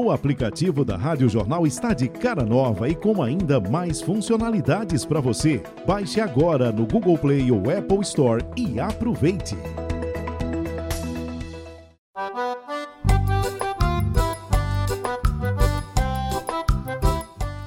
O aplicativo da Rádio Jornal está de cara nova e com ainda mais funcionalidades para você. Baixe agora no Google Play ou Apple Store e aproveite.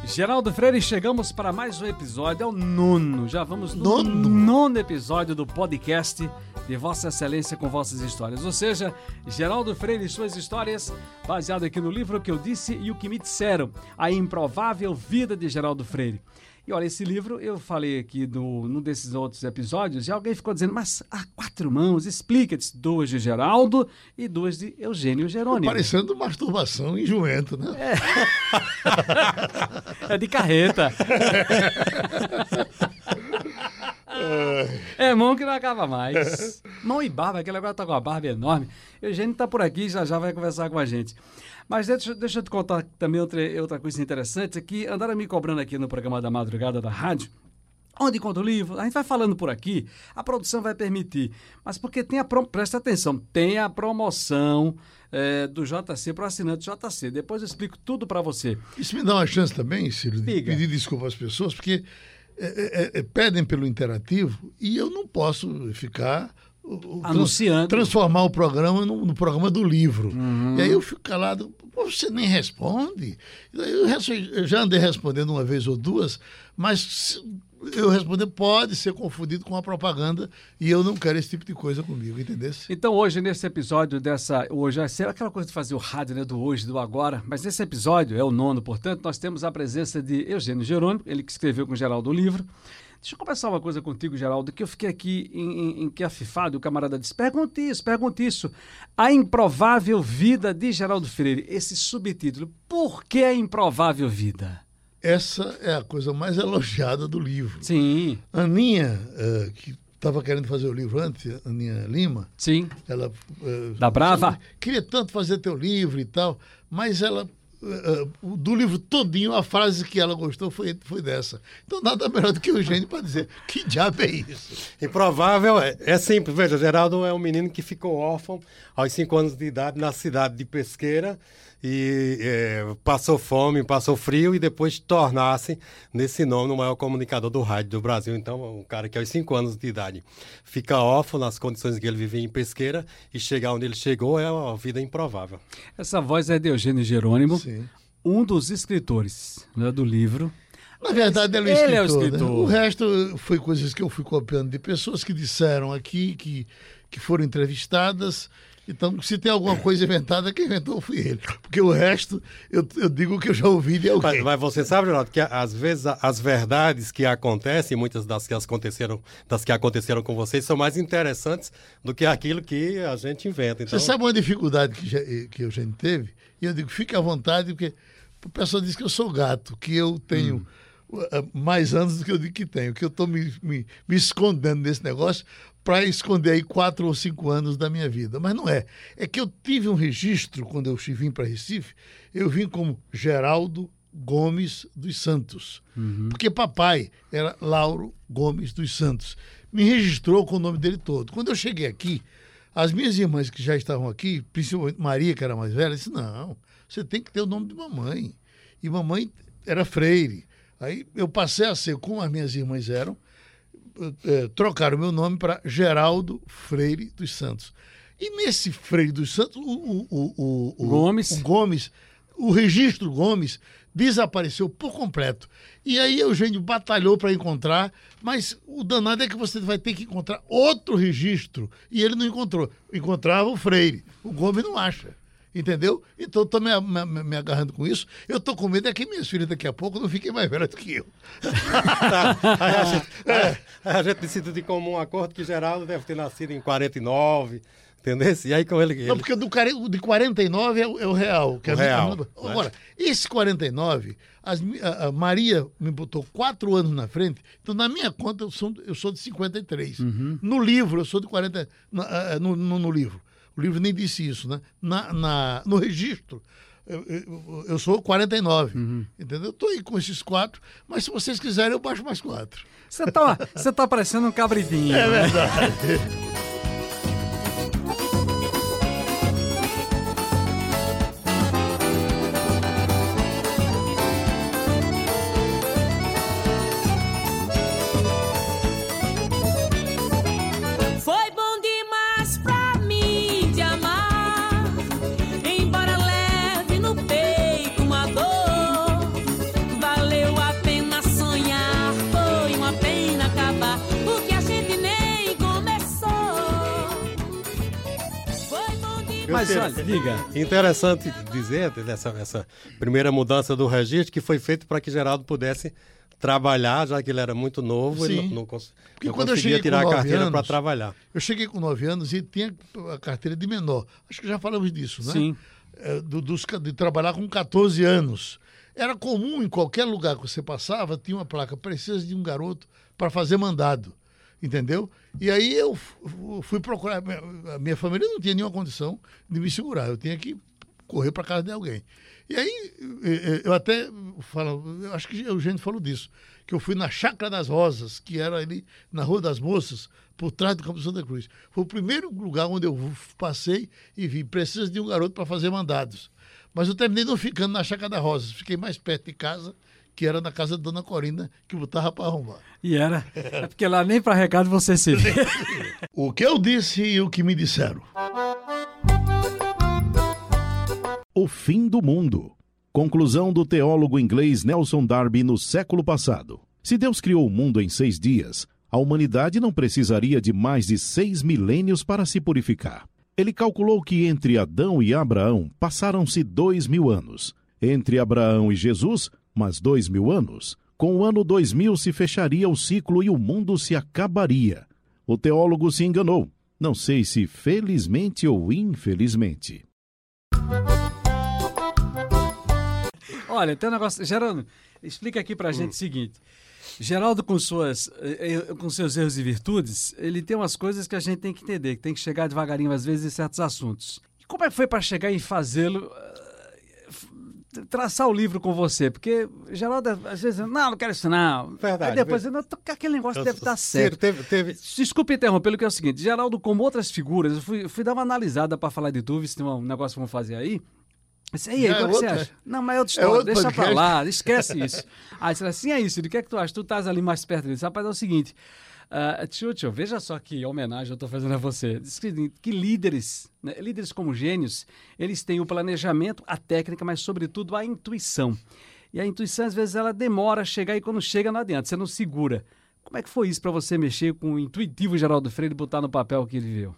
Geraldo Freire, chegamos para mais um episódio, é o nono, já vamos no Nono? nono episódio do podcast de Vossa Excelência com Vossas Histórias. Ou seja, Geraldo Freire e suas histórias, baseado aqui no livro que eu disse e o que me disseram, A Improvável Vida de Geraldo Freire. E olha, esse livro eu falei aqui no, num desses outros episódios e alguém ficou dizendo, mas há quatro mãos, explica, disse, duas de Geraldo e duas de Eugênio Jerônimo. Parecendo masturbação em jumento, né? É de carreta. É mão que não acaba mais. Mão e barba, aquele agora tá com a barba enorme. Eugênio tá por aqui, já já vai conversar com a gente. Mas deixa, deixa eu te contar também outra, outra coisa interessante, é que andaram me cobrando aqui no programa da madrugada da rádio, Onde conta o livro? A gente vai falando por aqui, a produção vai permitir. Mas porque tem a presta atenção, tem a promoção eh, do JC para o assinante JC. Depois eu explico tudo para você. Isso me dá uma chance também, Ciro, de Diga. pedir desculpa às pessoas, porque é, é, é, pedem pelo interativo e eu não posso ficar Anunciando. transformar o programa no, no programa do livro. E aí eu fico calado, você nem responde. Eu, já andei respondendo uma vez ou duas, mas eu responder pode ser confundido com a propaganda e eu não quero esse tipo de coisa comigo, entendeu? Então hoje, nesse episódio dessa... Hoje, é aquela coisa de fazer o rádio, né? Do hoje, do agora. Mas nesse episódio, é o nono, portanto, nós temos a presença de Eugênio Jerônimo, ele que escreveu com o Geraldo o livro. Deixa eu conversar uma coisa contigo, Geraldo, que eu fiquei aqui em, em, em afifado, o camarada disse, pergunte isso, pergunte isso. A improvável vida de Geraldo Freire, esse subtítulo. Por que a improvável vida? Essa é a coisa mais elogiada do livro. Sim, Aninha, eh, que estava querendo fazer o livro antes, Aninha Lima, sim. ela eh, Da Brava? queria tanto fazer teu livro e tal, mas ela o- do livro todinho a frase que ela gostou foi, foi dessa. Então nada melhor do que o Eugênio para dizer que diabo é isso. Improvável é, é simples. Veja, Geraldo é um menino que ficou órfão aos 5 anos de idade na cidade de Pesqueira e é, passou fome, passou frio e depois tornar-se nesse nome no maior comunicador do rádio do Brasil. Então, um cara que aos 5 anos de idade fica órfão nas condições que ele vivia em Pesqueira e chegar onde ele chegou é uma vida improvável. Essa voz é de Eugênio Jerônimo, Sim. um dos escritores né, do livro. Na verdade, ele é o Ele é o escritor. né? escritor. O resto foi coisas que eu fui copiando de pessoas que disseram aqui, que, que foram entrevistadas. Então, se tem alguma coisa inventada, quem inventou fui ele. Porque o resto, eu, eu digo que eu já ouvi de Mas, alguém. mas você sabe, Geraldo, que às vezes as verdades que acontecem, muitas das que aconteceram, das que aconteceram com vocês, são mais interessantes do que aquilo que a gente inventa. Então, Você sabe uma dificuldade que, já- que eu já teve? E eu digo, fique à vontade, porque o pessoal diz que eu sou gato, que eu tenho uh, mais anos do que eu digo que tenho, que eu estou me, me, me escondendo nesse negócio para esconder aí quatro ou cinco anos da minha vida. Mas não é. É que eu tive um registro, quando eu vim para Recife, eu vim como Geraldo Gomes dos Santos. Porque papai era Lauro Gomes dos Santos. Me registrou com o nome dele todo. Quando eu cheguei aqui, as minhas irmãs que já estavam aqui, principalmente Maria, que era mais velha, disse: Não, você tem que ter o nome de mamãe. E mamãe era freire. Aí eu passei a ser, como as minhas irmãs eram, eh, trocaram meu nome para Geraldo Freire dos Santos. E nesse Freire dos Santos, o, o- o- Gomes. o Gomes, o registro Gomes desapareceu por completo. E aí Eugênio batalhou para encontrar, mas o danado é que você vai ter que encontrar outro registro. E ele não encontrou. Encontrava o Freire. O Gomes não acha. Entendeu? Então eu tô me, me- me agarrando com isso. Eu tô com medo é que minhas filhas daqui a pouco não fiquem mais velhas do que eu. aí a, gente, aí a gente decidiu de comum acordo que Geraldo deve ter nascido em 49, entendeu? E aí com ele... Não, ele porque o do de 49 é o, é o real. Que O é minha- real, minha- né? Agora, esse 49, as a, a Maria me botou quatro anos na frente, então na minha conta eu sou, eu sou de 53. Uhum. No livro, eu sou de 40. na- ah, no, no, no livro. O livro nem disse isso, né? Na, na- no registro. Eu, eu, eu sou 49, Uhum. entendeu? Eu tô aí com esses quatro, mas se vocês quiserem, eu baixo mais quatro. Você tá, você tá parecendo um cabridinho. É né? verdade. Olha, diga. Interessante dizer dessa essa primeira mudança do registro que foi feito para que Geraldo pudesse trabalhar, já que ele era muito novo, Sim. ele não, não, cons Porque não quando eu conseguia cheguei tirar com a carteira para trabalhar. Eu cheguei com 9 anos e tinha a carteira de menor. Acho que já falamos disso, né? Sim. É, do- dos de trabalhar com 14 anos. Era comum em qualquer lugar que você passava, tinha uma placa, precisa de um garoto para fazer mandado. Entendeu? E aí eu fui procurar. A minha família não tinha nenhuma condição de me segurar. Eu tinha que correr para casa de alguém. E aí eh, eh, eu até falo, eu acho que o Eugênio falou disso, que eu fui na Chácara das Rosas, que era ali na Rua das Moças, por trás do Campo Santa Cruz. Foi o primeiro lugar onde eu passei e vi, precisa de um garoto para fazer mandados. Mas eu terminei não ficando na Chácara das Rosas, fiquei mais perto de casa, que era na casa da Dona Corina, que botava para arrumar. E era. É porque lá nem para recado você se vê. O que eu disse e o que me disseram. O fim do mundo. Conclusão do teólogo inglês Nelson Darby no século passado. Se Deus criou o mundo em seis dias, a humanidade não precisaria de mais de seis milênios para se purificar. Ele calculou que entre Adão e Abraão passaram-se dois mil anos. Entre Abraão e Jesus, mais dois mil anos. Com o ano 2000 se fecharia o ciclo e o mundo se acabaria. O teólogo se enganou. Não sei se felizmente ou infelizmente. Olha, tem um negócio. Geraldo, explica aqui pra gente o seguinte. Geraldo, com, suas, eh, eh, com seus erros e virtudes, ele tem umas coisas que a gente tem que entender, que tem que chegar devagarinho, às vezes, em certos assuntos. E como é que foi para chegar e fazê-lo, traçar o livro com você? Porque Geraldo, às vezes, não, não quero isso não. Verdade, Aí depois, não, aquele negócio deve estar certo. Teve, teve, Desculpe interrompê-lo, que é o seguinte: Geraldo, como outras figuras, eu fui, fui dar uma analisada para falar de se tem um negócio que vamos fazer aí. Isso aí, Já o que é você outra- acha? Não, mas é outra é história, outro deixa pra podcast. lá, esquece isso. Aí você assim, é isso, o que é que tu acha? Tu estás ali mais perto disso. Rapaz, é o seguinte, uh, veja só que homenagem eu estou fazendo a você. Diz que, que líderes, né, líderes como gênios, eles têm o planejamento, a técnica, mas sobretudo a intuição. E a intuição, às vezes, ela demora a chegar e quando chega não adianta, você não segura. Como é que foi isso para você mexer com o intuitivo Geraldo Freire e botar no papel o que ele viveu?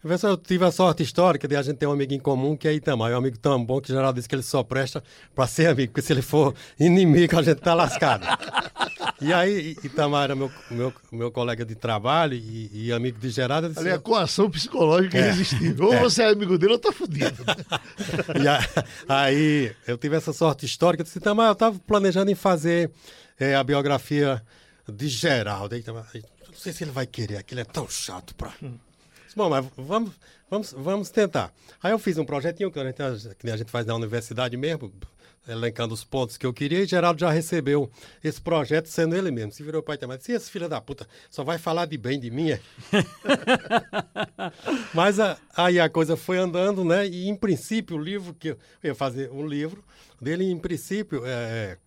Professor, eu tive a sorte histórica de a gente ter um amigo em comum que é Itamar. É um amigo tão bom que geral disse que ele só presta para ser amigo, porque se ele for inimigo a gente tá lascado. E aí, Itamar era meu, meu, meu colega de trabalho e, e amigo de Geraldo. disse, Ali é a coação psicológica É. irresistível. Ou você é amigo dele ou tá fudido. E a- aí eu tive essa sorte histórica. Eu disse, Itamar, eu estava planejando em fazer eh, a biografia de Geraldo. Itamar, não sei se ele vai querer, aquilo é tão chato para. Bom, mas vamos, vamos, vamos tentar. Aí eu fiz um projetinho que a gente, que a gente faz na universidade mesmo, elencando os pontos que eu queria, e Geraldo já recebeu esse projeto sendo ele mesmo. Se virou pai e mas disse, esse filho da puta só vai falar de bem de mim, é? Mas a- aí a coisa foi andando, né? E em princípio o livro que eu, eu ia fazer um livro dele, em princípio, é,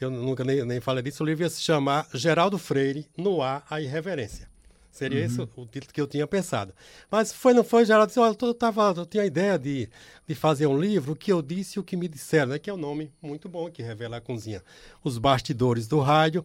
eu nunca nem, nem falei disso, o livro ia se chamar Geraldo Freire, no ar, a irreverência. Seria esse o título que eu tinha pensado. Mas foi, não foi, Geraldo disse, olha, eu, tava, eu tinha a ideia de, de fazer um livro, o que eu disse e o que me disseram, né? Que é um nome muito bom, que revela a cozinha. Os bastidores do rádio.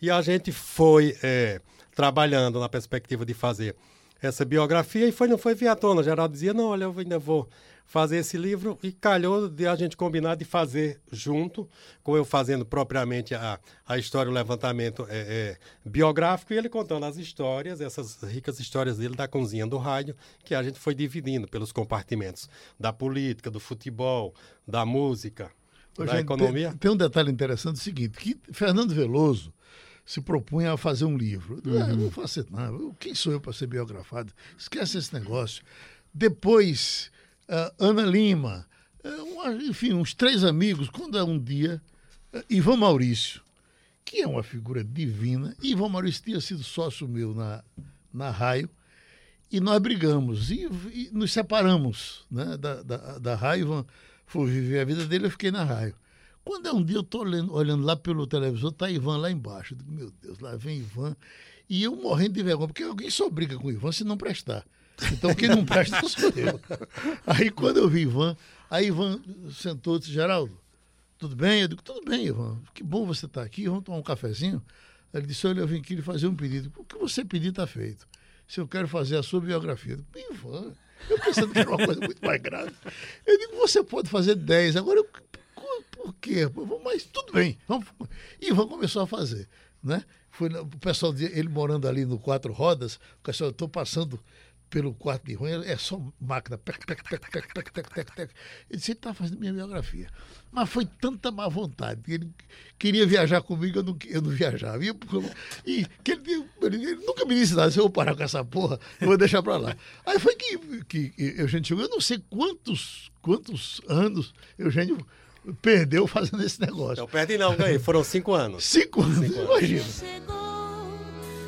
E a gente foi é, trabalhando na perspectiva de fazer essa biografia e foi, não foi via tona. Geraldo dizia, não, olha, eu ainda vou fazer esse livro e calhou de a gente combinar de fazer junto, com eu fazendo propriamente a, a história, o levantamento é, é, biográfico e ele contando as histórias, essas ricas histórias dele da cozinha do rádio, que a gente foi dividindo pelos compartimentos da política, do futebol, da música, Ô, da gente, economia. Tem, tem um detalhe interessante o seguinte, que Fernando Veloso se propunha a fazer um livro. Ah, eu não faço. Eu- Quem sou eu para ser biografado? Esquece esse negócio. Depois, ah, Ana Lima, uma- enfim, uns três amigos, quando é um dia, ah, Ivan Maurício, que é uma figura divina. Ivan Maurício tinha sido sócio meu na, na Raio, e nós brigamos e, e nos separamos né, da, da, da Raio. Ivan foi viver a vida dele, eu fiquei na Raio. Quando é um dia eu estou olhando, olhando lá pelo televisor, tá Ivan lá embaixo. Eu digo, meu Deus, lá vem Ivan. E eu morrendo de vergonha, porque alguém só briga com o Ivan se não prestar. Então quem não presta sou eu. Aí quando eu vi Ivan, aí Ivan sentou e disse, Geraldo, tudo bem? Eu digo, tudo bem, Ivan. Que bom você estar aqui, vamos tomar um cafezinho? Ele disse, olha, eu vim aqui lhe fazer um pedido. O que você pedir está feito. Se eu quero fazer a sua biografia. Eu digo, Ivan, Eu pensando que era uma coisa muito mais grave. Eu digo, você pode fazer 10. Agora, eu, por quê? Mas tudo bem. Vamos, e vamos começar a fazer. Né? Foi, o pessoal, ele morando ali no Quatro Rodas, o pessoal, eu estou passando pelo quarto de ruim, é só máquina. Ele disse, ele está fazendo minha biografia. Mas foi tanta má vontade. Ele queria viajar comigo, eu não, eu não viajava. E, e que ele, ele, nunca me disse nada, se eu vou parar com essa porra, eu vou deixar para lá. Aí foi que, que Eugênio chegou, eu não sei quantos, quantos anos Eugênio perdeu fazendo esse negócio. Não perdi não, ganhei. Foram cinco anos. Cinco anos, cinco anos. imagina. Chegou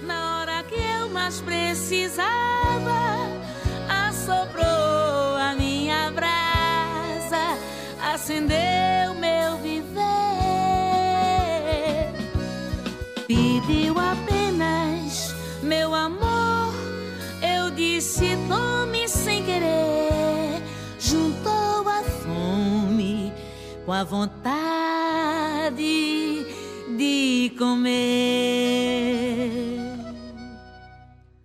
na hora que eu mais precisava, assoprou a minha brasa, acendeu meu viver. Pediu apenas meu amor, eu disse tome sem querer, com a vontade de comer.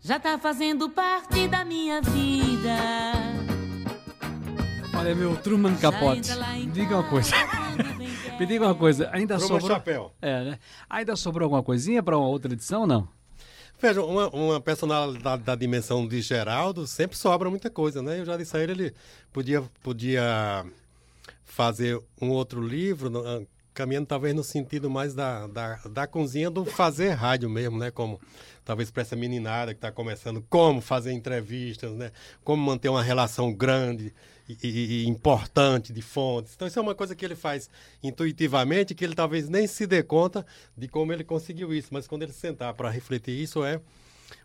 Já tá fazendo parte da minha vida. Olha, meu Truman Capote, diga uma coisa. Me diga uma coisa, ainda Truman sobrou... Chapéu. É, né? Ainda sobrou alguma coisinha para uma outra edição ou não? Veja, uma, uma personalidade da dimensão de Geraldo sempre sobra muita coisa, né? Eu já disse a ele, ele podia, podia fazer um outro livro, ah, caminhando talvez no sentido mais da, da, da cozinha do fazer rádio mesmo, né? Como talvez para essa meninada que está começando, como fazer entrevistas, né? Como manter uma relação grande e, e, e, importante de fontes. Então isso é uma coisa que ele faz intuitivamente, que ele talvez nem se dê conta de como ele conseguiu isso, mas quando ele sentar para refletir isso é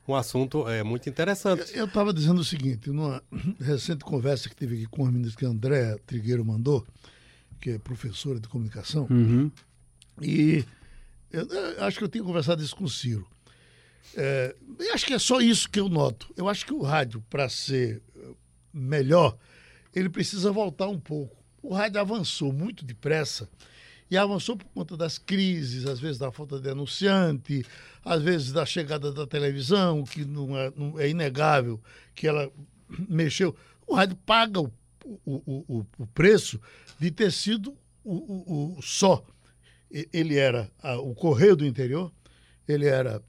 um assunto é, muito interessante. Eu estava dizendo o seguinte, numa recente conversa que tive aqui com as meninas que a André Trigueiro mandou, que é professora de comunicação, uhum. e eu, eu acho que eu tenho conversado isso com o Ciro. É, acho que é só isso que eu noto. Eu acho que o rádio, para ser melhor, ele precisa voltar um pouco. O rádio avançou muito depressa e avançou por conta das crises, às vezes da falta de anunciante, às vezes da chegada da televisão, que não é, não é inegável que ela mexeu. O rádio paga o, o, o, o preço de ter sido o, o, só. Ele era a, o correio do interior, ele era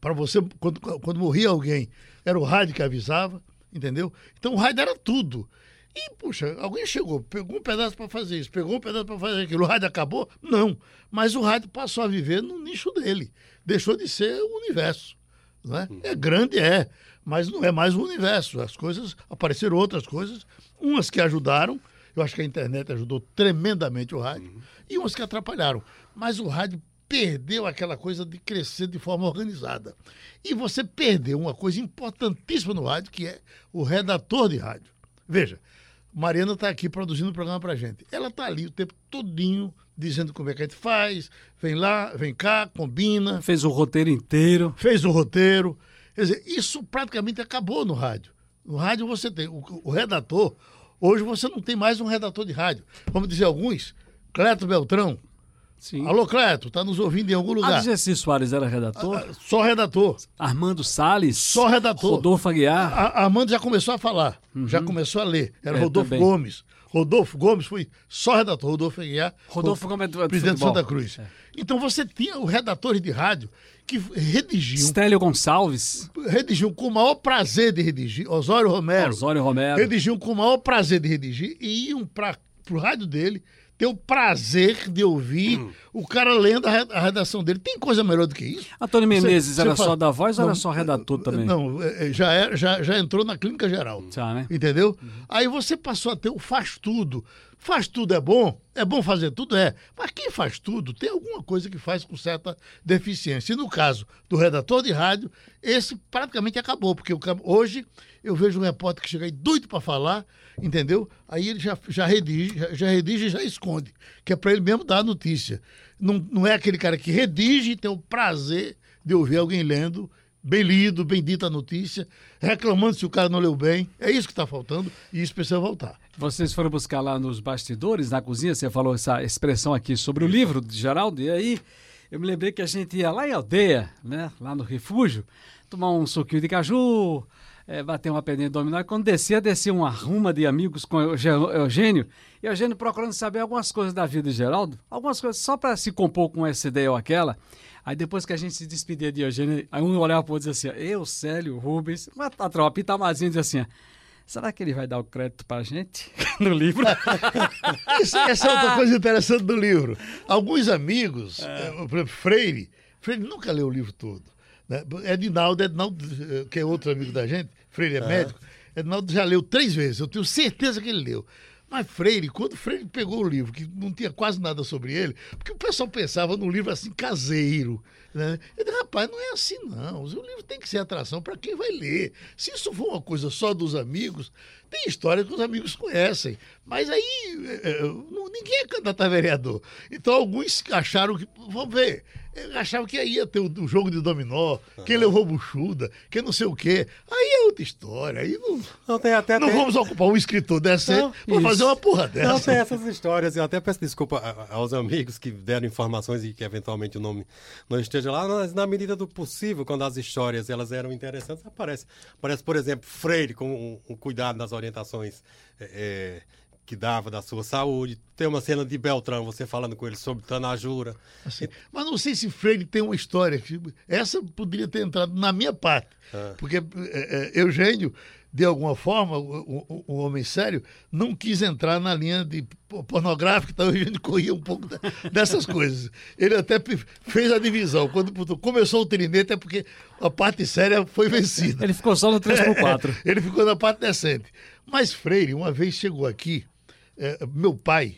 para você, quando, quando morria alguém, era o rádio que avisava, entendeu? Então o rádio era tudo. E, puxa, alguém chegou, pegou um pedaço para fazer isso, pegou um pedaço para fazer aquilo. O rádio acabou? Não. Mas o rádio passou a viver no nicho dele. Deixou de ser o universo. Não é? é grande, é. Mas não é mais o universo. As coisas, apareceram outras coisas, umas que ajudaram. Eu acho que a internet ajudou tremendamente o rádio, uhum. e umas que atrapalharam. Mas o rádio perdeu aquela coisa de crescer de forma organizada. E você perdeu uma coisa importantíssima no rádio, que é o redator de rádio. Veja, Mariana está aqui produzindo o programa para gente. Ela está ali o tempo todinho dizendo como é que a gente faz, vem lá, vem cá, combina. Fez o roteiro inteiro. Fez o roteiro. Quer dizer, isso praticamente acabou no rádio. No rádio você tem o, o redator. Hoje você não tem mais um redator de rádio. Vamos dizer alguns. Cleto Beltrão, Sim. Alô, Cleto, está nos ouvindo em algum lugar? Adjeci Soares era redator? Ah, só redator. Armando Salles? Só redator. Rodolfo Aguiar? A, Armando já começou a falar, uhum. já começou a ler. Era é, Rodolfo também. Gomes. Rodolfo Gomes foi só redator. Rodolfo Aguiar. Rodolfo Gomes é presidente de Santa Cruz. É. Então você tinha os redatores de rádio que redigiam. Stélio Gonçalves. Redigiam com o maior prazer de redigir. Osório Romero. Osório Romero. Redigiam com o maior prazer de redigir e iam para o rádio dele ter o prazer de ouvir hum. o cara lendo a redação dele. Tem coisa melhor do que isso? Antônio Menezes você, era você só da voz não, ou era só redator também? Não, é, é, já, é, já, já entrou na clínica geral. Já, né? Entendeu? Uhum. Aí você passou a ter o faz tudo. Faz tudo é bom? É bom fazer tudo? É. Mas quem faz tudo tem alguma coisa que faz com certa deficiência. E no caso do redator de rádio, esse praticamente acabou, porque hoje eu vejo um repórter que chega aí doido para falar, entendeu? Aí ele já, já redige, já, já redige e já esconde, que é para ele mesmo dar a notícia. Não, não é aquele cara que redige e tem o prazer de ouvir alguém lendo bem lido, bem dita a notícia, reclamando se o cara não leu bem. É isso que está faltando e isso precisa voltar. Vocês foram buscar lá nos bastidores, na cozinha, você falou essa expressão aqui sobre o livro de Geraldo, e aí eu me lembrei que a gente ia lá em aldeia, né, lá no refúgio, tomar um suquinho de caju, é, bater uma pedrinha. E quando descia, descia uma ruma de amigos com o Eugênio. E Eugênio procurando saber algumas coisas da vida de Geraldo, algumas coisas só para se compor com essa ideia ou aquela. Aí depois que a gente se despedia de Eugênio, aí um olhava para o outro e dizia assim: Eu, Célio, Rubens, a tropa, Itamazinho dizia assim. Será que ele vai dar o crédito para a gente no livro? Isso, essa é outra coisa interessante do livro. Alguns amigos, é. por exemplo, Freire, Freire nunca leu o livro todo. Né? Edinaldo, Edinaldo, que é outro amigo da gente, Freire é, médico, Edinaldo já leu três vezes, eu tenho certeza que ele leu. Mas Freire, quando Freire pegou o livro, que não tinha quase nada sobre ele, porque o pessoal pensava num livro assim caseiro. Né? Eu disse, rapaz, não é assim não. O livro tem que ser atração para quem vai ler. Se isso for uma coisa só dos amigos, tem história que os amigos conhecem. Mas aí é, é, ninguém é candidato a vereador. Então alguns acharam que. Vamos ver. Eu achava que ia ter o, jogo de dominó, uhum. quem levou buchuda, quem não sei o quê. Aí é outra história. Aí não, não, tem até, não tem... vamos ocupar um escritor decente para fazer uma porra dessa. Não, tem essas histórias. Eu até peço desculpa aos amigos que deram informações e que eventualmente o nome não esteja lá, mas na medida do possível, quando as histórias elas eram interessantes, aparece. Aparece, por exemplo, Freire com o, cuidado nas orientações. É, que dava da sua saúde. Tem uma cena de Beltrão, você falando com ele sobre Tanajura. Assim, mas não sei se Freire tem uma história. Essa poderia ter entrado na minha parte. Ah. Porque é, é, Eugênio, de alguma forma, o, o, o, homem sério, não quis entrar na linha de pornográfica, então Eugênio corria um pouco dessas coisas. Ele até fez a divisão. Quando começou o trinete é porque a parte séria foi vencida. Ele ficou só no 3x4. É, ele ficou na parte decente. Mas Freire, uma vez chegou aqui é, meu pai,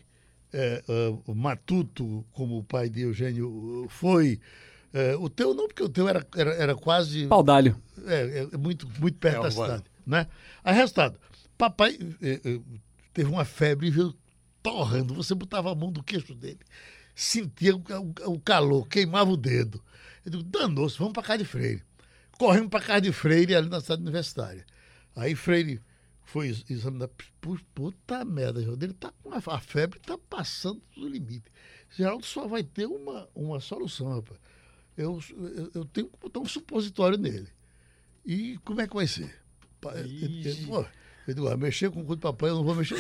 é, é, Matuto, como o pai de Eugênio foi. É, o teu não, porque o teu era, era, era quase. Paudalho. É, é, muito, muito perto da cidade. Né? Aí, resultado, papai teve uma febre e veio torrando. Você botava a mão do queixo dele, sentia o, o, o calor, queimava o dedo. Eu digo, danou-se, vamos para casa de Freire. Corremos para casa de Freire ali na cidade universitária. Aí Freire foi examinar. Puta merda, Geraldo, ele tá com a, febre, tá passando do limite. Geraldo só vai ter uma, uma solução, rapaz. Eu, eu, eu tenho que botar um supositório nele. E como é que vai ser? Pô, eu digo, ah, mexer com o cu de papai eu não vou mexer.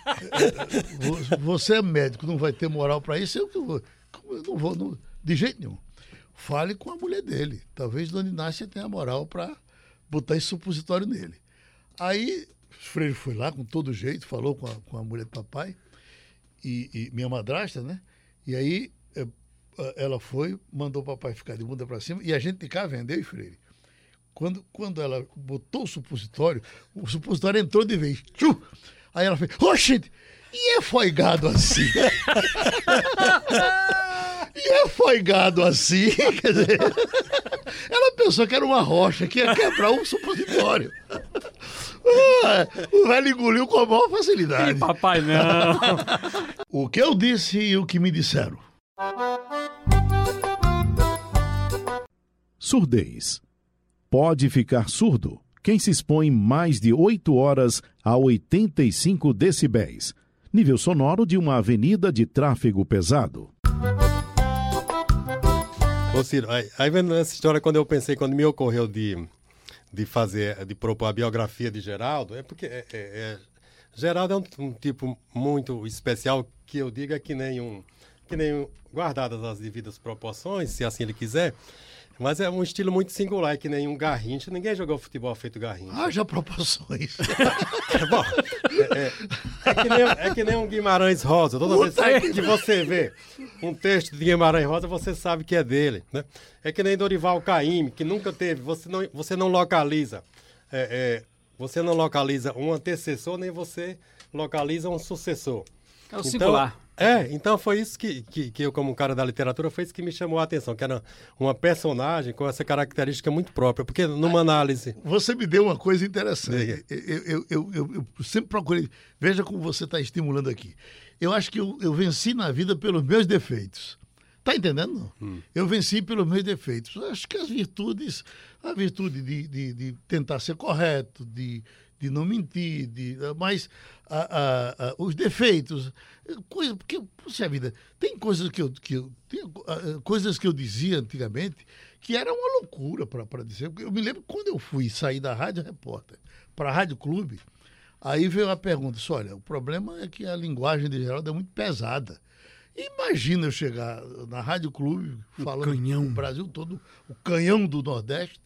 Você é médico, não vai ter moral para isso, eu que vou. Eu não vou, não, de jeito nenhum. Fale com a mulher dele. Talvez Dona Inácia tenha moral para botar esse supositório nele. Aí o Freire foi lá com todo jeito, falou com a, com a mulher do papai, e, e minha madrasta, né? E aí é, ela foi, mandou o papai ficar de bunda para cima, e a gente de cá vendeu, Freire. Quando, quando ela botou o supositório, o supositório entrou de vez. Tchu! Aí ela fez, oxe, e é foigado assim? e é foigado assim? Quer dizer, ela pensou que era uma rocha, que ia quebrar um supositório. o velho engoliu com a maior facilidade. Ih, papai, não. o que eu disse e o que me disseram. Surdez. Pode ficar surdo quem se expõe mais de 8 horas a 85 decibéis, nível sonoro de uma avenida de tráfego pesado. Ô Ciro, aí, aí vendo essa história, quando eu pensei, quando me ocorreu de de fazer, de propor a biografia de Geraldo, é porque é, é, é, Geraldo é um, um, tipo muito especial que eu digo é que nem um, que nem um, guardadas as devidas proporções, se assim ele quiser, mas é um estilo muito singular, é que nem um Garrincha. Ninguém jogou futebol feito Garrincha. Haja proporções. Bom, é, é, é, que nem, é, que nem, um Guimarães Rosa. Toda Puta vez que, você vê um texto de Guimarães Rosa, você sabe que é dele. Né? É que nem Dorival Caymmi, que nunca teve. Você não, você não localiza. É, é, você não localiza um antecessor, nem você localiza um sucessor. É o então, singular. É, então foi isso que, que, que, eu, como cara da literatura, foi isso que me chamou a atenção, que era uma personagem com essa característica muito própria, porque numa análise... Você me deu uma coisa interessante. Eu, eu, eu, eu, sempre procurei... Veja como você está estimulando aqui. Eu acho que eu, venci na vida pelos meus defeitos. Tá entendendo? Hum. Eu venci pelos meus defeitos. Acho que as virtudes, a virtude de, de, de tentar ser correto, de de não mentir, de, mas a, a, a, os defeitos, coisa, porque, puxa vida, tem coisas que eu, que eu tem, coisas que eu dizia antigamente que era uma loucura para dizer. Eu me lembro quando eu fui sair da Rádio Repórter para a Rádio Clube, aí veio a pergunta: olha, o problema é que a linguagem de Geraldo é muito pesada. Imagina eu chegar na Rádio Clube falando o Brasil todo, o canhão do Nordeste,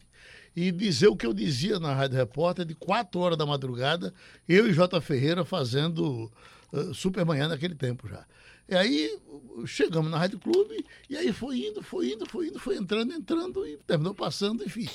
e dizer o que eu dizia na Rádio Repórter de 4 horas da madrugada, eu e J. Ferreira fazendo uh, Supermanhã naquele tempo já. E aí chegamos na Rádio Clube e aí foi indo, foi indo, foi indo, foi entrando, entrando e terminou passando, enfim.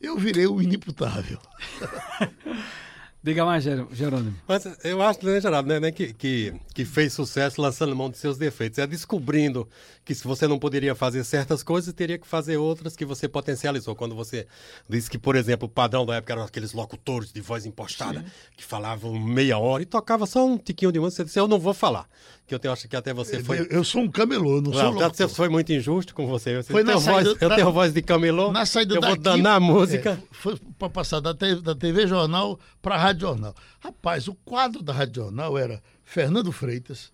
Eu virei o inimputável. Diga mais, Jerônimo. Mas eu acho, né, Geraldo, né, né, que, que, que fez sucesso lançando mão de seus defeitos. É descobrindo que se você não poderia fazer certas coisas, teria que fazer outras que você potencializou. Quando você disse que, por exemplo, o padrão da época eram aqueles locutores de voz impostada, Sim. que falavam meia hora e tocava só um tiquinho de música. Você disse, eu não vou falar. Que eu acho que até você foi. Eu, eu sou um camelô, não, não sou locutor. Você foi muito injusto com você. você foi na saída, voz, eu tenho voz de camelô. Na saída eu daqui, vou danar a música. É, foi para passar da TV, da TV Jornal para a Rádio Jornal. Rapaz, o quadro da Rádio Jornal era Fernando Freitas,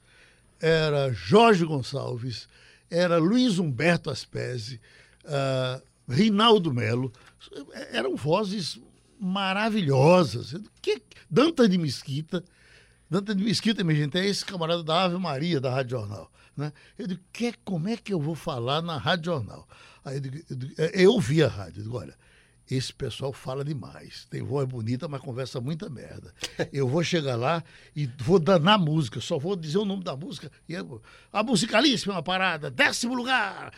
era Jorge Gonçalves, era Luiz Humberto Aspese, uh, Rinaldo Melo. Eram vozes maravilhosas. Que, Dantas de Mesquita. Dantas de Mesquita, minha gente, é esse camarada da Ave Maria da Rádio Jornal. Né? Eu digo, que, como é que eu vou falar na Rádio Jornal? Aí eu, digo, eu, digo, é, eu a rádio, eu digo, olha, esse pessoal fala demais. Tem voz bonita, mas conversa muita merda. Eu vou chegar lá e vou danar música, só vou dizer o nome da música. E eu, a musicalíssima uma parada, décimo lugar.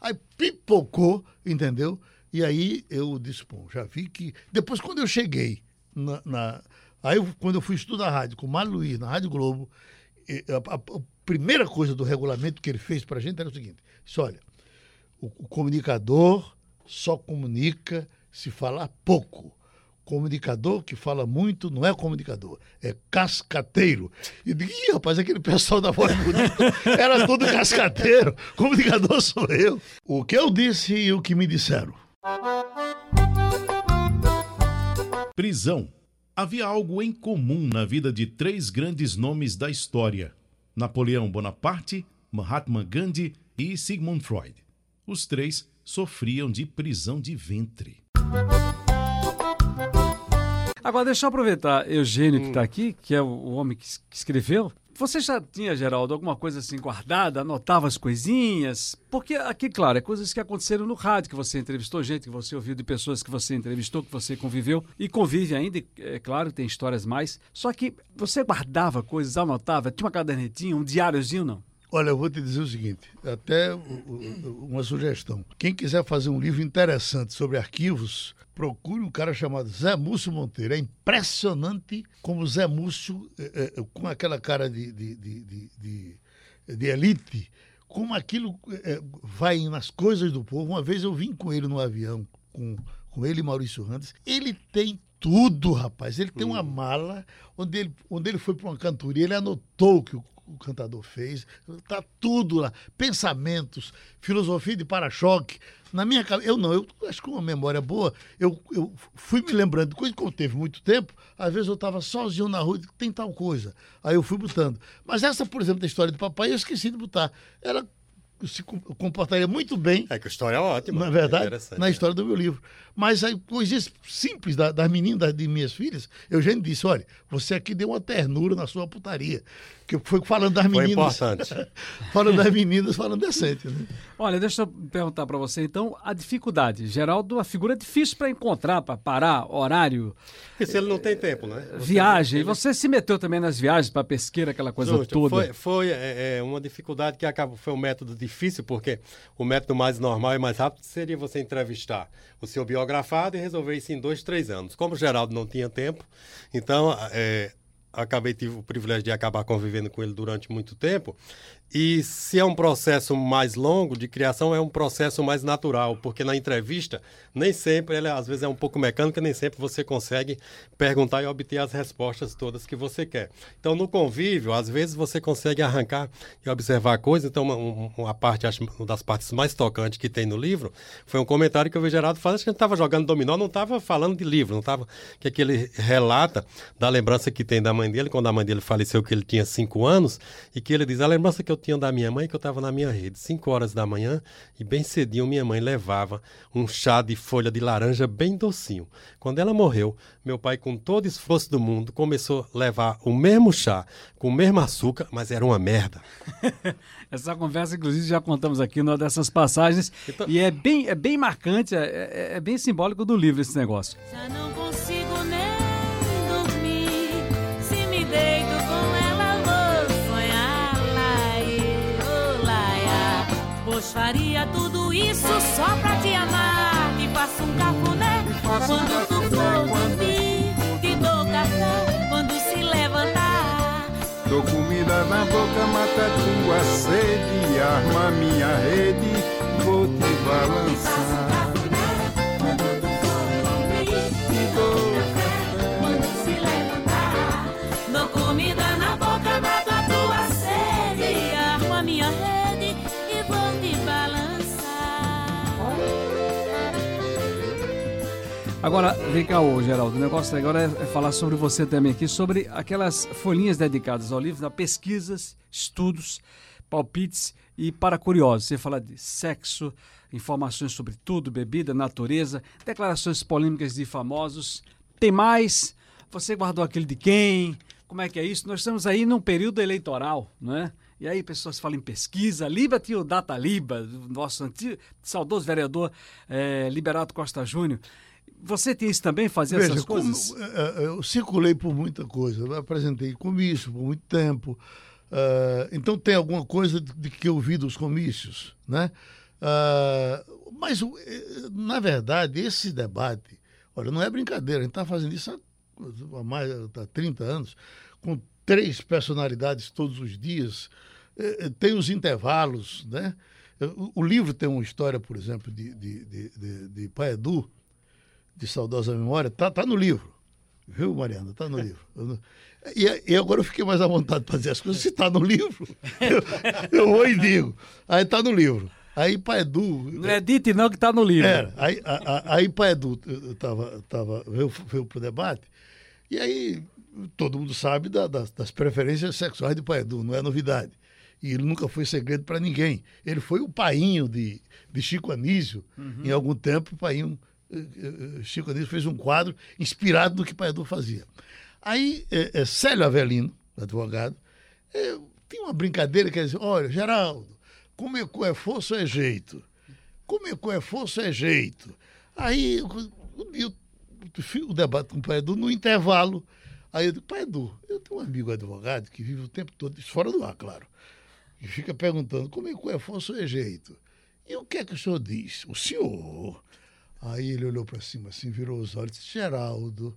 Aí pipocou, entendeu? E aí eu disse, bom, já vi que. Depois, quando eu cheguei na. na... Aí, quando eu fui estudar rádio com o Mário Luiz, na Rádio Globo, a, a, a, primeira coisa do regulamento que ele fez para a gente era o seguinte: disse, olha, o, o comunicador só comunica se falar pouco. Comunicador que fala muito não é comunicador, é cascateiro. E digo, Ih, rapaz, aquele pessoal da voz bonita era todo cascateiro. Comunicador sou eu. O que eu disse e o que me disseram. Prisão. Havia algo em comum na vida de três grandes nomes da história: Napoleão Bonaparte, Mahatma Gandhi e Sigmund Freud. Os três sofriam de prisão de ventre. Agora, deixa eu aproveitar Eugênio, que está hum. aqui, que é o homem que escreveu. Você já tinha, Geraldo, alguma coisa assim guardada? Anotava as coisinhas? Porque aqui, claro, é coisas que aconteceram no rádio, que você entrevistou gente, que você ouviu de pessoas que você entrevistou, que você conviveu e convive ainda, é claro, tem histórias mais. Só que você guardava coisas, anotava, tinha uma cadernetinha, um diáriozinho, não? Olha, eu vou te dizer o seguinte, até uma sugestão. Quem quiser fazer um livro interessante sobre arquivos, procure um cara chamado Zé Múcio Monteiro. É impressionante como Zé Múcio, é, é, com aquela cara de, de, de, de, de elite, como aquilo é, vai nas coisas do povo. Uma vez eu vim com ele no avião, com, com ele e Maurício Randes. Ele tem tudo, rapaz. Ele tem uma hum. mala onde ele, onde ele foi para uma cantoria, ele anotou o que o o cantador fez. Tá tudo lá. Pensamentos, filosofia de para-choque. Na minha cabeça, eu não, eu acho que uma memória boa, eu, eu fui me lembrando, coisa que eu teve muito tempo, às vezes eu estava sozinho na rua, tem tal coisa. Aí eu fui botando. Mas essa, por exemplo, da história do papai, eu esqueci de botar. Ela se comportaria muito bem. É que a história é ótima. Na é verdade, é na história do meu livro. Mas aí, coisas simples das, das meninas, de minhas filhas, eu já disse: olha, você aqui deu uma ternura na sua putaria. Que foi falando das meninas. Foi importante. falando das meninas, falando decente. Né? Olha, deixa eu perguntar para você, então, a dificuldade. Geraldo, a figura é difícil para encontrar, para parar, horário. Porque se ele não tem tempo, né? Você viagem. Ele... Você se meteu também nas viagens para pesqueira, aquela coisa Justo, toda. Foi, foi é, é, uma dificuldade que acaba, foi um método difícil, porque o método mais normal e mais rápido seria você entrevistar o seu e resolver isso em dois, três anos. Como o Geraldo não tinha tempo, então é, acabei tive o privilégio de acabar convivendo com ele durante muito tempo e se é um processo mais longo de criação, é um processo mais natural, porque na entrevista, nem sempre, ela às vezes é um pouco mecânica, nem sempre você consegue perguntar e obter as respostas todas que você quer. Então, no convívio, às vezes você consegue arrancar e observar coisas. Então, uma, uma parte, uma das partes mais tocantes que tem no livro, foi um comentário que o Geraldo faz, acho que a gente estava jogando dominó, não estava falando de livro, não estava, que aquele relata da lembrança que tem da mãe dele, quando a mãe dele faleceu, que ele tinha cinco anos, e que ele diz: a lembrança que eu tinha da minha mãe que eu estava na minha rede, cinco horas da manhã, e bem cedinho minha mãe levava um chá de folha de laranja bem docinho. Quando ela morreu, meu pai, com todo esforço do mundo, começou a levar o mesmo chá, com o mesmo açúcar, mas era uma merda. Essa conversa, inclusive, já contamos aqui numa dessas passagens, então... e é bem, é bem marcante, é, é, é bem simbólico do livro esse negócio. Já não faria tudo isso só pra te amar, te faço um cafuné quando tu for dormir, te dou café quando se levantar. Dou comida na boca, mata tua sede, arma minha rede, vou te balançar. Agora, vem cá, ô, Geraldo, o negócio agora é falar sobre você também aqui, sobre aquelas folhinhas dedicadas ao livro, da pesquisas, estudos, palpites e para curiosos. Você fala de sexo, informações sobre tudo, bebida, natureza, declarações polêmicas de famosos. Tem mais? Você guardou aquele de quem? Como é que é isso? Nós estamos aí num período eleitoral, não é? E aí pessoas falam em pesquisa. Liba tinha o Data Liba, nosso antigo, saudoso vereador é, Liberato Costa Júnior. Você tem isso também, fazer Veja, essas coisas? Como, eh, eh, eu circulei por muita coisa, eu apresentei comício por muito tempo. Uh, então tem alguma coisa de, de, que eu vi dos comícios, né? Uh, mas, na verdade, esse debate, olha, não é brincadeira, a gente está fazendo isso há, há mais há 30 anos, com três personalidades todos os dias, tem os intervalos, né? O, livro tem uma história, por exemplo, de, de, de, de, de Pai Edu, de saudosa memória, tá, tá no livro. Viu, Mariana? Tá no livro. E, e agora eu fiquei mais à vontade para dizer as coisas. Se tá no livro, eu, eu vou e digo. Aí tá no livro. Aí Pai Edu. Não é dito não que tá no livro. Era. Aí, a, aí Pai Edu tava, tava, veio, veio pro debate. E aí todo mundo sabe da, das, das preferências sexuais de Pai Edu, não é novidade. E ele nunca foi segredo para ninguém. Ele foi o painho de, de Chico Anísio. Uhum. Em algum tempo, o painho Chico Anísio fez um quadro inspirado no que Paiadu fazia. Aí, é, é, Célio Avelino, advogado, é, tinha uma brincadeira que ele dizia, olha, Geraldo, comer cu é força é jeito. Comer cu é força é jeito. Aí, eu, o debate com o Paiadu no intervalo. Aí eu digo, Paiadu, eu tenho um amigo advogado que vive o tempo todo, fora do ar, claro, e fica perguntando, comer cu é força é jeito. E o que é que o senhor diz? O senhor Aí ele olhou para cima assim, virou os olhos e disse: Geraldo,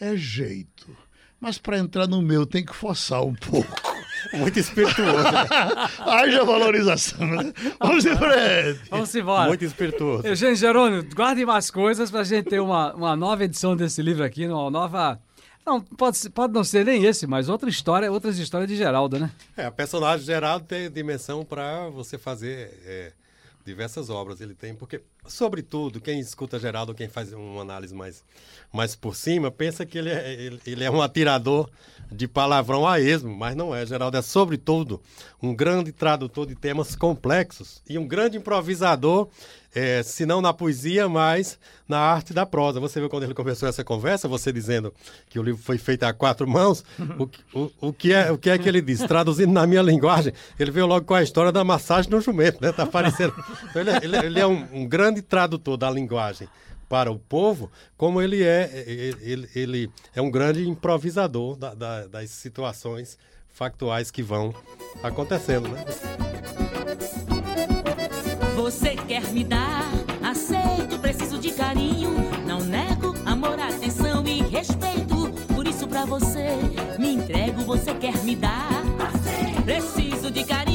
é jeito. Mas para entrar no meu tem que forçar um pouco. Muito espirituoso. Haja valorização. Né? Vamos em frente. Vamos embora. Muito espirituoso. Eugênio Jerônimo, guarde mais coisas para a gente ter uma, uma nova edição desse livro aqui, uma nova. Não, pode, pode não ser nem esse, mas outra história, outras histórias de Geraldo, né? É, a personagem Geraldo tem dimensão para você fazer. É diversas obras ele tem, porque, sobretudo, quem escuta Geraldo, quem faz uma análise mais, mais por cima, pensa que ele é, ele, ele é um atirador de palavrão a esmo, mas não é. Geraldo é, sobretudo, um grande tradutor de temas complexos e um grande improvisador é, se não na poesia, mas na arte da prosa. Você viu quando ele começou essa conversa, você dizendo que o livro foi feito a quatro mãos, o, o, o, que, é, o que é que ele disse? Traduzindo na minha linguagem, ele veio logo com a história da massagem no jumento, né? Tá aparecendo. Então, ele, é, ele, ele é um, um grande tradutor da linguagem para o povo, como ele é, ele, ele é um grande improvisador da, da, das situações factuais que vão acontecendo, né? Você quer me dar, aceito, preciso de carinho. Não nego amor, atenção e respeito. Por isso, pra você, me entrego. Você quer me dar, preciso de carinho.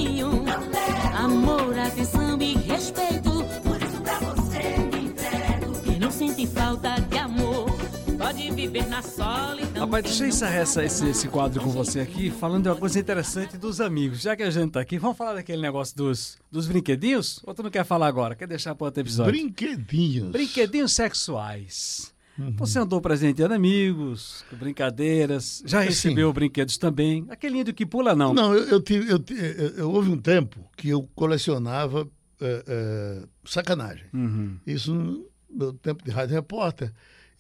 Pode viver na solidão. Rapaz, deixa eu encerrar essa, esse, esse quadro com você aqui, falando de uma coisa interessante dos amigos. Já que a gente tá aqui, vamos falar daquele negócio dos, dos brinquedinhos? Ou tu não quer falar agora? Quer deixar para outro episódio? Brinquedinhos. Brinquedinhos sexuais. Você andou presenteando amigos, com brincadeiras, já recebeu brinquedos também. Aquele índio que pula, não. Não, eu, eu, tive, eu, eu- eu- houve um tempo que eu colecionava eh, eh, sacanagem. Uhum. Isso no meu tempo de rádio repórter.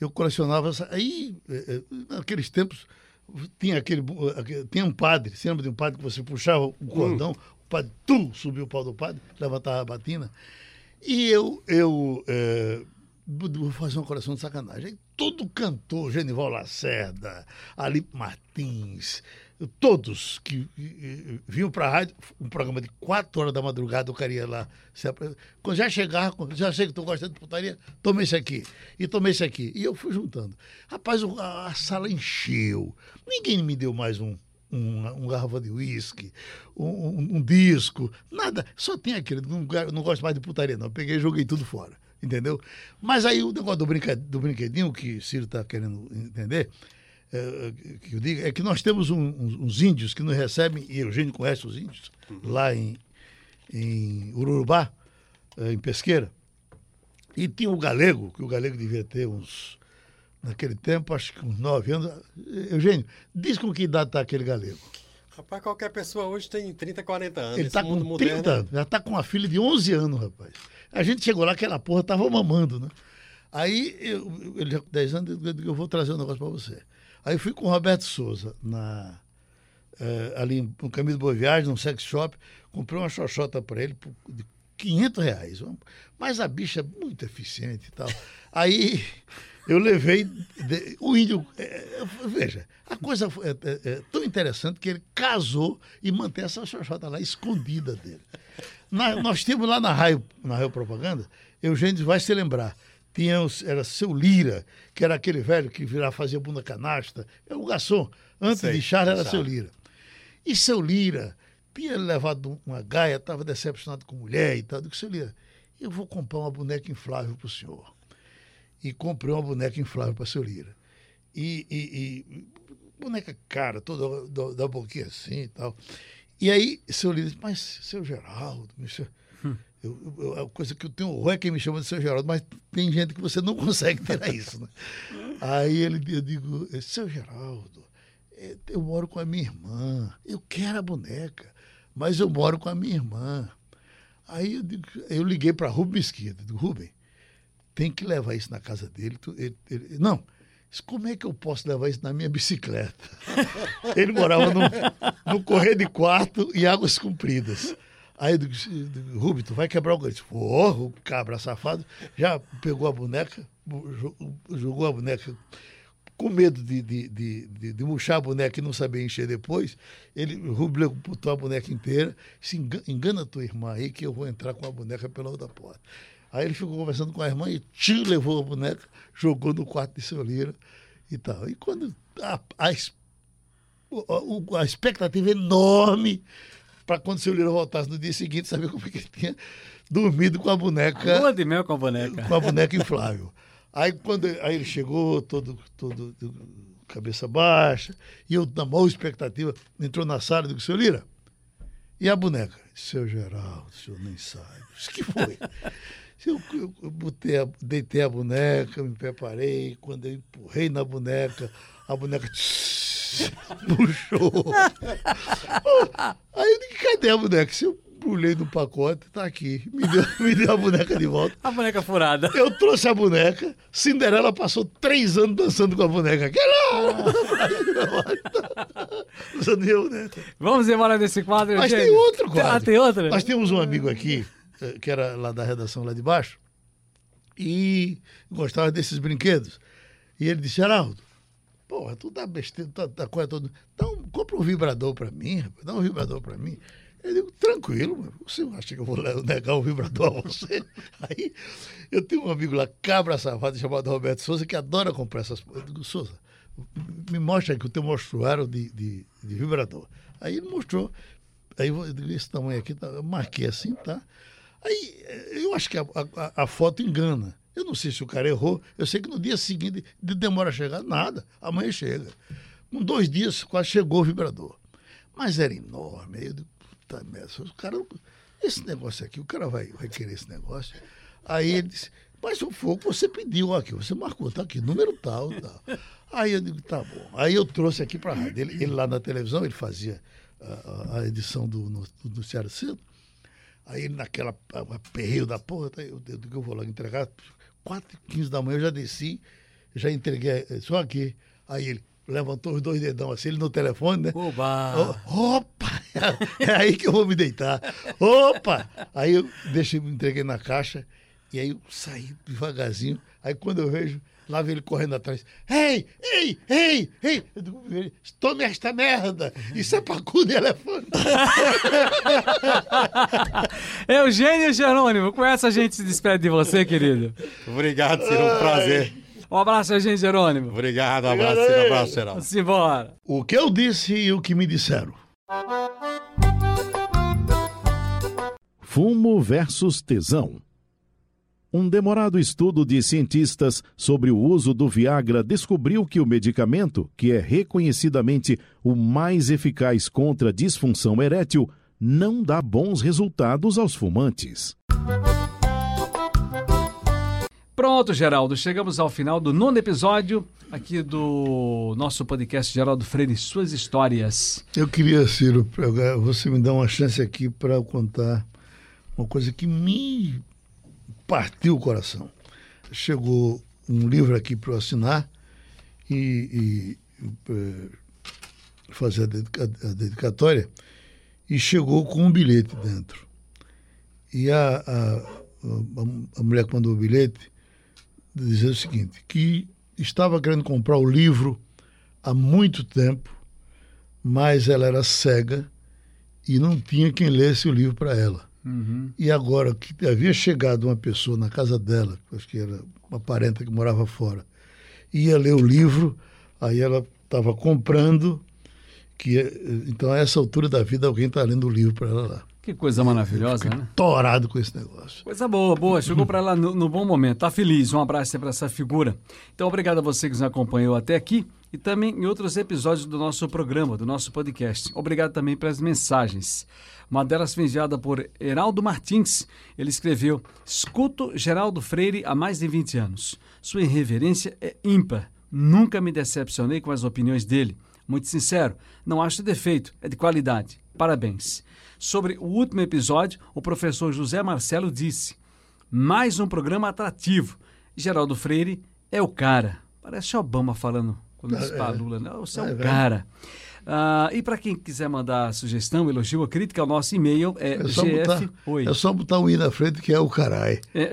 Eu colecionava. sa- Aí, eh, eh, naqueles tempos, tinha aquele, Tinha um padre. Você lembra de um padre que você puxava o cordão, o padre, tum, subia o pau do padre, levantava a batina. E eu, eu vou- vou fazer uma coleção de sacanagem. Aí todo cantor, Genival Lacerda, Alipe Martins, todos que eh, vinham para a rádio, um programa de quatro horas da madrugada, o cara ia lá. Quando já quando já sei que tu gosta de putaria, toma esse aqui. E tomei esse aqui. E eu fui juntando. Rapaz, o- a, sala encheu. Ninguém me deu mais um. Um, um garrafa de uísque, um, um- disco, nada. Só tem aquele. Não, não gosto mais de putaria, não. Eu peguei e joguei tudo fora. Entendeu? Mas aí o negócio do, do brinquedinho que Ciro está querendo entender, é, que eu digo, é que nós temos um- uns, índios que nos recebem, e Eugênio conhece os índios, lá em, em Urubá, eh, em Pesqueira. E tinha o galego, que o galego devia ter uns, naquele tempo, acho que uns nove anos. Eugênio, diz com que idade está aquele galego. Rapaz, qualquer pessoa hoje tem 30, 40 anos. Ele está com moderno- 30 anos, já está com uma filha de 11 anos, rapaz. A gente chegou lá, aquela porra tava mamando, né? Aí, eu, ele já com 10 anos, eu eu vou trazer um negócio para você. Aí fui com o Roberto Souza, na, eh, ali no caminho do Boa Viagem, num sex shop, comprei uma xoxota para ele por, de 500 reais. Mas a bicha é muito eficiente e tal. Aí eu levei. de- o índio. eh, veja, a coisa é, é, é tão interessante que ele casou e mantém essa xoxota lá escondida dele. Na- nós tínhamos lá na Raio, na Raio Propaganda, Eugênio vai se lembrar. Tinha, era seu Lira, que era aquele velho que virava, fazia bunda canasta. É o garçom. Antes Sei, de Charles era Charles. seu Lira. E seu Lira tinha levado uma gaia, estava decepcionado com mulher e tal. Eu disse, seu Lira, eu vou comprar uma boneca inflável para o senhor. E comprei uma boneca inflável para seu Lira. E, e- e boneca cara, toda da, da boquinha assim e tal. E aí, seu Lira disse, mas seu Geraldo, meu senhor, eu, eu- a coisa que eu tenho horror é quem me chama de seu Geraldo, mas tem gente que você não consegue tirar isso, né? Aí ele, eu digo, seu Geraldo, é, eu moro com a minha irmã, eu quero a boneca, mas eu moro com a minha irmã. Aí eu, digo, eu liguei para Rubem Mesquita, digo, Rubem, tem que levar isso na casa dele. ele- ele- não, como é que eu posso levar isso na minha bicicleta? Ele morava no, no correio de quarto e águas compridas. Aí eu digo, Rubem, tu vai quebrar o disse, Porra, o cabra safado já pegou a boneca, jo- jogou a boneca com medo de, de, de, de, de murchar a boneca e não saber encher depois, ele, botou a boneca inteira, se engana, engana tua irmã aí que eu vou entrar com a boneca pela outra porta. Aí ele ficou conversando com a irmã e tio levou a boneca, jogou no quarto de seu Lira e tal. E quando a, a, a expectativa é enorme para quando seu Lira voltasse no dia seguinte, saber como é que ele tinha dormido com a boneca Lua de mel com a boneca. com a boneca inflável. Aí quando aí ele chegou, todo, todo cabeça baixa, e eu, na maior expectativa, entrou na sala e disse, seu Lira, e a boneca? Seu Geraldo, o senhor nem sabe. O que foi? Eu, eu, eu botei a- deitei a boneca, me preparei, quando eu empurrei na boneca, a boneca murchou. Aí eu disse, cadê a boneca? Se eu pulei no pacote, tá aqui. Me deu, me deu a boneca de volta. A boneca furada. Eu trouxe a boneca, Cinderela passou três anos dançando com a boneca. Que! Usando minha boneca. Vamos embora desse quadro, Mas Eugênio? tem outro quadro. Ah, tem outro? Nós temos um amigo aqui, eh, que era lá da redação lá de baixo, e gostava desses brinquedos. E ele disse, Geraldo, porra, tu dá besteira, tá, tá coisa toda. Então, compra um vibrador pra mim, rapaz, dá um vibrador pra mim. Eu digo, tranquilo, você acha que eu vou negar o vibrador a você? Aí, eu tenho um amigo lá, cabra safado, chamado Roberto Souza, que adora comprar essas coisas. Eu digo, Souza, me mostra aqui o teu mostruário de, de, de vibrador. Aí ele mostrou. Aí eu digo, esse tamanho aqui, tá, eu marquei assim, tá? Aí eh, eu acho que a, a- a foto engana. Eu não sei se o cara errou. Eu sei que no dia seguinte de- demora a chegar, nada. Amanhã chega. Com dois dias quase chegou o vibrador. Mas era enorme. Aí eu digo, puta merda, o cara, esse negócio aqui, o cara vai, vai querer esse negócio. Aí ele disse, Mas o fogo você pediu aqui, você marcou, tá aqui, número tal, tal. Aí eu digo, tá bom. Aí eu trouxe aqui para rádio. Ele, ele, lá na televisão, ele fazia a, a edição do, no, do Noticiário Cedo. Aí ele naquela aperreio da porra, eu, eu digo, eu vou logo entregar. 4 e 15 da manhã eu já desci, já entreguei, só aqui. Aí ele levantou os dois dedão assim, ele no telefone, né? Oba! Opa! É aí que eu vou me deitar. Opa! Aí eu deixei, entreguei na caixa e aí eu saí devagarzinho. Aí quando eu vejo, lá vem ele correndo atrás. Ei, ei, ei, ei! Eu digo, tome esta merda! Isso é pacu de elefante! Eugênio Jerônimo, com essa a gente se despede de você, querido. Obrigado, Ciro, um prazer. Um abraço, Eugênio Jerônimo. Obrigado, um abraço, Ciro, um abraço, Geraldo. Vamos embora. O que eu disse e o que me disseram. Fumo versus tesão. Um demorado estudo de cientistas sobre o uso do Viagra descobriu que o medicamento, que é reconhecidamente o mais eficaz contra a disfunção erétil, não dá bons resultados aos fumantes. Pronto, Geraldo, chegamos ao final do nono episódio aqui do nosso podcast Geraldo Freire Suas Histórias. Eu queria, Ciro, você me dá uma chance aqui para contar uma coisa que me partiu o coração. Chegou um livro aqui para eu assinar e, e é, fazer a, dedica, a, dedicatória e chegou com um bilhete dentro. E a, a, a mulher que mandou o bilhete dizia o seguinte, que estava querendo comprar o livro há muito tempo, mas ela era cega e não tinha quem lesse o livro para ela. Uhum. E agora que havia chegado uma pessoa na casa dela, acho que era uma parenta que morava fora, ia ler o livro, aí ela estava comprando, que então a essa altura da vida alguém está lendo o livro para ela lá. Que coisa maravilhosa, né? Torado com esse negócio. Coisa boa, boa. Chegou para ela no, no, bom momento. Tá feliz. Um abraço para essa figura. Então, obrigado a você que nos acompanhou até aqui e também em outros episódios do nosso programa, do nosso podcast. Obrigado também pelas mensagens. Uma delas foi enviada por Heraldo Martins. Ele escreveu: Escuto Geraldo Freire há mais de 20 anos. Sua irreverência é ímpar. Nunca me decepcionei com as opiniões dele. Muito sincero, não acho defeito, é de qualidade. Parabéns. Sobre o último episódio, o professor José Marcelo disse: mais um programa atrativo. Geraldo Freire é o cara. Parece Obama falando quando diz para Lula, né? Você é, é o cara. Uh, e para quem quiser mandar sugestão, elogio ou crítica, o nosso e-mail é, é só gf... Botar, Oi. É só botar um i na frente que é o carai. É.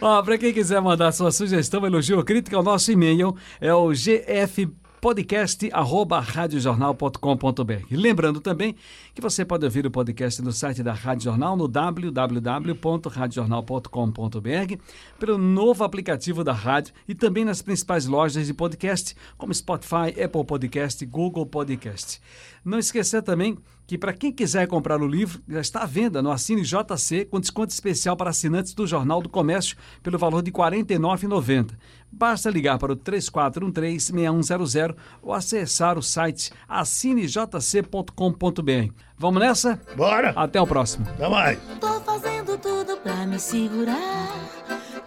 para quem quiser mandar sua sugestão, elogio ou crítica, o nosso e-mail é o gf podcast@radiojornal.com.br. Lembrando também que você pode ouvir o podcast no site da Rádio Jornal no www.radiojornal.com.br, pelo novo aplicativo da rádio e também nas principais lojas de podcast, como Spotify, Apple Podcast, Google Podcast. Não esquecer também que para quem quiser comprar o livro, já está à venda no Assine JC com desconto especial para assinantes do Jornal do Comércio pelo valor de R$ 49,90. Basta ligar para o 3413-6100 ou acessar o site assinejc.com.br. Vamos nessa? Bora! Até o próximo. Até mais. Tô fazendo tudo pra me segurar.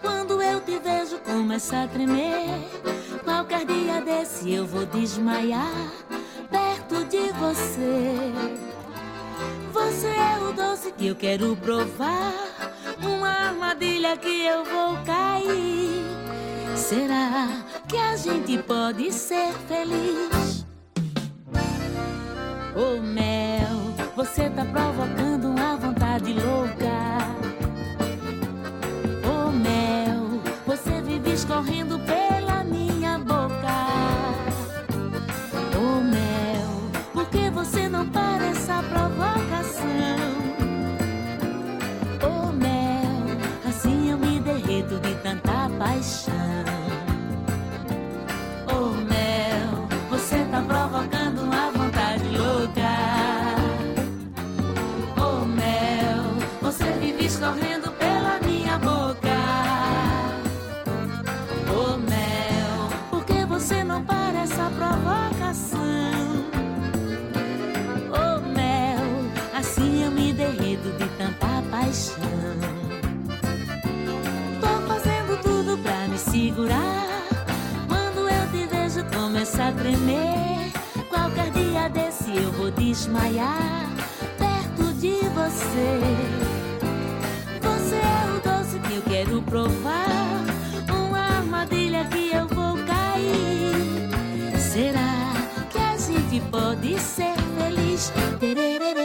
Quando eu te vejo começa a tremer. Qualquer dia desse eu vou desmaiar perto de você. Você é o doce que eu quero provar. Uma armadilha que eu vou cair. Será que a gente pode ser feliz? Oh mel, você tá provocando uma vontade louca. Oh mel, você vive escorrendo segurar. Quando eu te vejo, começa a tremer. Qualquer dia desse eu vou desmaiar perto de você. Você é o doce que eu quero provar. Uma armadilha que eu vou cair. Será que a gente pode ser feliz? Tererê.